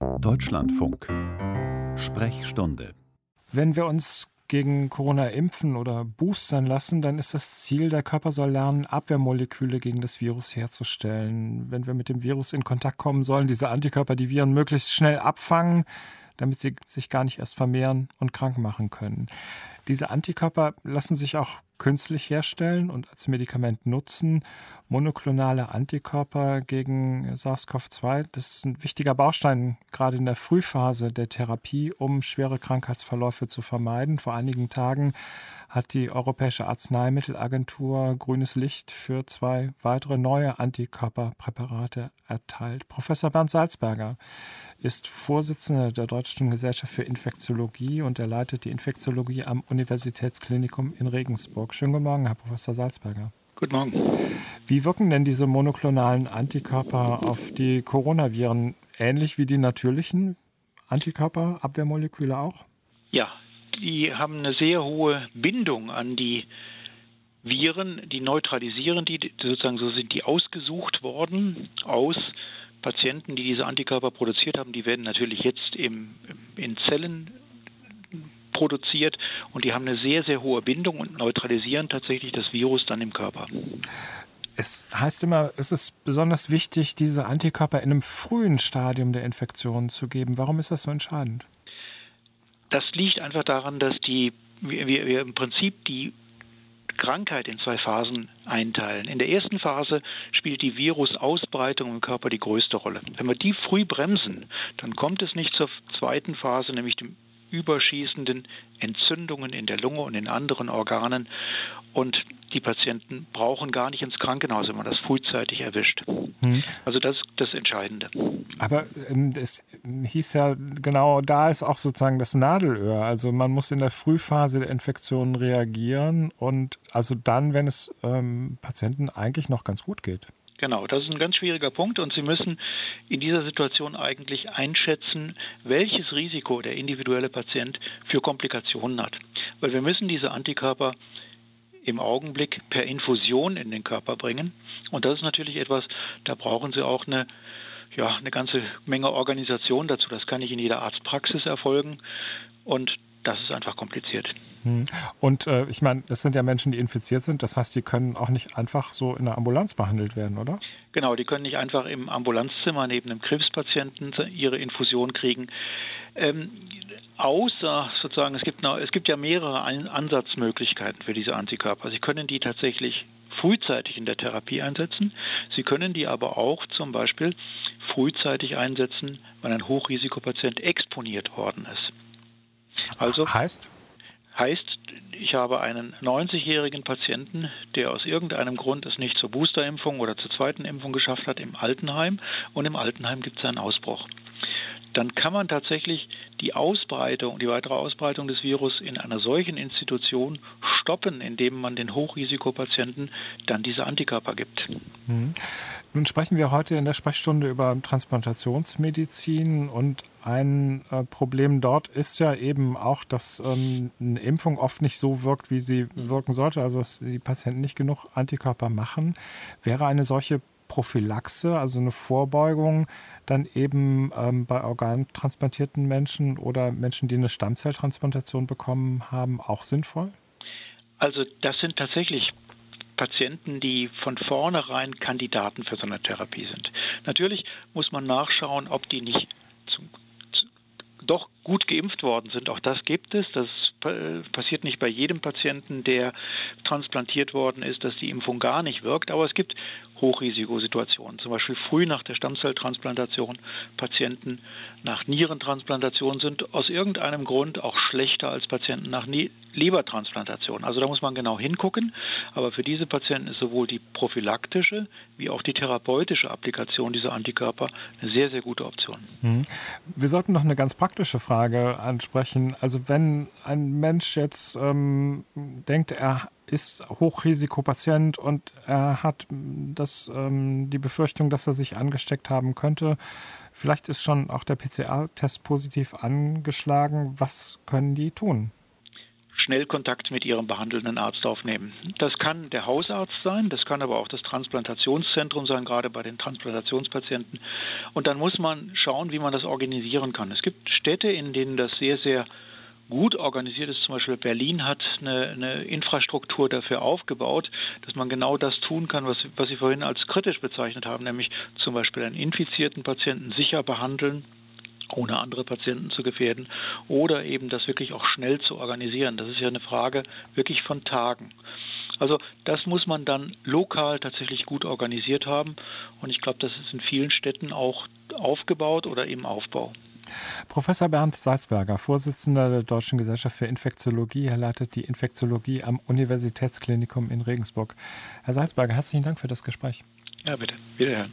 Deutschlandfunk Sprechstunde Wenn wir uns gegen Corona impfen oder boostern lassen, dann ist das Ziel, der Körper soll lernen, Abwehrmoleküle gegen das Virus herzustellen. Wenn wir mit dem Virus in Kontakt kommen, sollen diese Antikörper die Viren möglichst schnell abfangen, damit sie sich gar nicht erst vermehren und krank machen können. Diese Antikörper lassen sich auch künstlich herstellen und als Medikament nutzen monoklonale Antikörper gegen SARS-CoV-2. Das ist ein wichtiger Baustein gerade in der Frühphase der Therapie, um schwere Krankheitsverläufe zu vermeiden. Vor einigen Tagen hat die Europäische Arzneimittelagentur grünes Licht für zwei weitere neue Antikörperpräparate erteilt. Professor Bernd Salzberger ist Vorsitzender der Deutschen Gesellschaft für Infektiologie und er leitet die Infektiologie am Universitätsklinikum in Regensburg. Schönen guten Morgen, Herr Professor Salzberger. Guten Morgen. Wie wirken denn diese monoklonalen Antikörper auf die Coronaviren? Ähnlich wie die natürlichen Antikörperabwehrmoleküle auch? Ja, die haben eine sehr hohe Bindung an die Viren, die neutralisieren die, sozusagen so sind die ausgesucht worden aus Patienten, die diese Antikörper produziert haben. Die werden natürlich jetzt im, in Zellen produziert und die haben eine sehr, sehr hohe Bindung und neutralisieren tatsächlich das Virus dann im Körper. Es heißt immer, es ist besonders wichtig, diese Antikörper in einem frühen Stadium der Infektion zu geben. Warum ist das so entscheidend? Das liegt einfach daran, dass die, wir, wir im Prinzip die Krankheit in zwei Phasen einteilen. In der ersten Phase spielt die Virusausbreitung im Körper die größte Rolle. Wenn wir die früh bremsen, dann kommt es nicht zur zweiten Phase, nämlich dem überschießenden Entzündungen in der Lunge und in anderen Organen. Und die Patienten brauchen gar nicht ins Krankenhaus, wenn man das frühzeitig erwischt. Hm. Also das ist das Entscheidende. Aber ähm, es hieß ja genau, da ist auch sozusagen das Nadelöhr. Also man muss in der Frühphase der Infektion reagieren und also dann, wenn es ähm, Patienten eigentlich noch ganz gut geht. Genau, das ist ein ganz schwieriger Punkt und Sie müssen in dieser Situation eigentlich einschätzen, welches Risiko der individuelle Patient für Komplikationen hat. Weil wir müssen diese Antikörper im Augenblick per Infusion in den Körper bringen. Und das ist natürlich etwas, da brauchen Sie auch eine, ja, eine ganze Menge Organisation dazu. Das kann nicht in jeder Arztpraxis erfolgen. Und das ist einfach kompliziert. Hm. Und äh, ich meine, das sind ja Menschen, die infiziert sind. Das heißt, die können auch nicht einfach so in der Ambulanz behandelt werden, oder? Genau, die können nicht einfach im Ambulanzzimmer neben einem Krebspatienten ihre Infusion kriegen. Ähm, außer sozusagen, es gibt, es gibt ja mehrere Ansatzmöglichkeiten für diese Antikörper. Sie können die tatsächlich frühzeitig in der Therapie einsetzen. Sie können die aber auch zum Beispiel frühzeitig einsetzen, wenn ein Hochrisikopatient exponiert worden ist. Also heißt? Heißt, ich habe einen 90-jährigen Patienten, der aus irgendeinem Grund es nicht zur Boosterimpfung oder zur zweiten Impfung geschafft hat im Altenheim und im Altenheim gibt es einen Ausbruch dann kann man tatsächlich die Ausbreitung, die weitere Ausbreitung des Virus in einer solchen Institution stoppen, indem man den Hochrisikopatienten dann diese Antikörper gibt. Mhm. Nun sprechen wir heute in der Sprechstunde über Transplantationsmedizin und ein äh, Problem dort ist ja eben auch, dass ähm, eine Impfung oft nicht so wirkt, wie sie wirken sollte, also dass die Patienten nicht genug Antikörper machen. Wäre eine solche Prophylaxe, also eine Vorbeugung, dann eben ähm, bei organtransplantierten Menschen oder Menschen, die eine Stammzelltransplantation bekommen haben, auch sinnvoll? Also das sind tatsächlich Patienten, die von vornherein Kandidaten für so eine Therapie sind. Natürlich muss man nachschauen, ob die nicht zum, zu, doch gut geimpft worden sind. Auch das gibt es. Das passiert nicht bei jedem Patienten, der transplantiert worden ist, dass die Impfung gar nicht wirkt. Aber es gibt Hochrisikosituationen. Zum Beispiel früh nach der Stammzelltransplantation. Patienten nach Nierentransplantation sind aus irgendeinem Grund auch schlechter als Patienten nach Lebertransplantation. Also da muss man genau hingucken. Aber für diese Patienten ist sowohl die prophylaktische wie auch die therapeutische Applikation dieser Antikörper eine sehr, sehr gute Option. Mhm. Wir sollten noch eine ganz praktische Frage ansprechen. Also wenn Mensch jetzt ähm, denkt, er ist Hochrisikopatient und er hat das, ähm, die Befürchtung, dass er sich angesteckt haben könnte. Vielleicht ist schon auch der PCR-Test positiv angeschlagen. Was können die tun? schnell Kontakt mit ihrem behandelnden Arzt aufnehmen. Das kann der Hausarzt sein, das kann aber auch das Transplantationszentrum sein, gerade bei den Transplantationspatienten. Und dann muss man schauen, wie man das organisieren kann. Es gibt Städte, in denen das sehr, sehr gut organisiert ist. Zum Beispiel Berlin hat eine, eine, Infrastruktur dafür aufgebaut, dass man genau das tun kann, was, was Sie vorhin als kritisch bezeichnet haben, nämlich zum Beispiel einen infizierten Patienten sicher behandeln ohne andere Patienten zu gefährden oder eben das wirklich auch schnell zu organisieren. Das ist ja eine Frage wirklich von Tagen. Also das muss man dann lokal tatsächlich gut organisiert haben und ich glaube, das ist in vielen Städten auch aufgebaut oder im Aufbau. Professor Bernd Salzberger, Vorsitzender der Deutschen Gesellschaft für Infektiologie, er leitet die Infektiologie am Universitätsklinikum in Regensburg. Herr Salzberger, herzlichen Dank für das Gespräch. Ja, bitte. Wiederhören.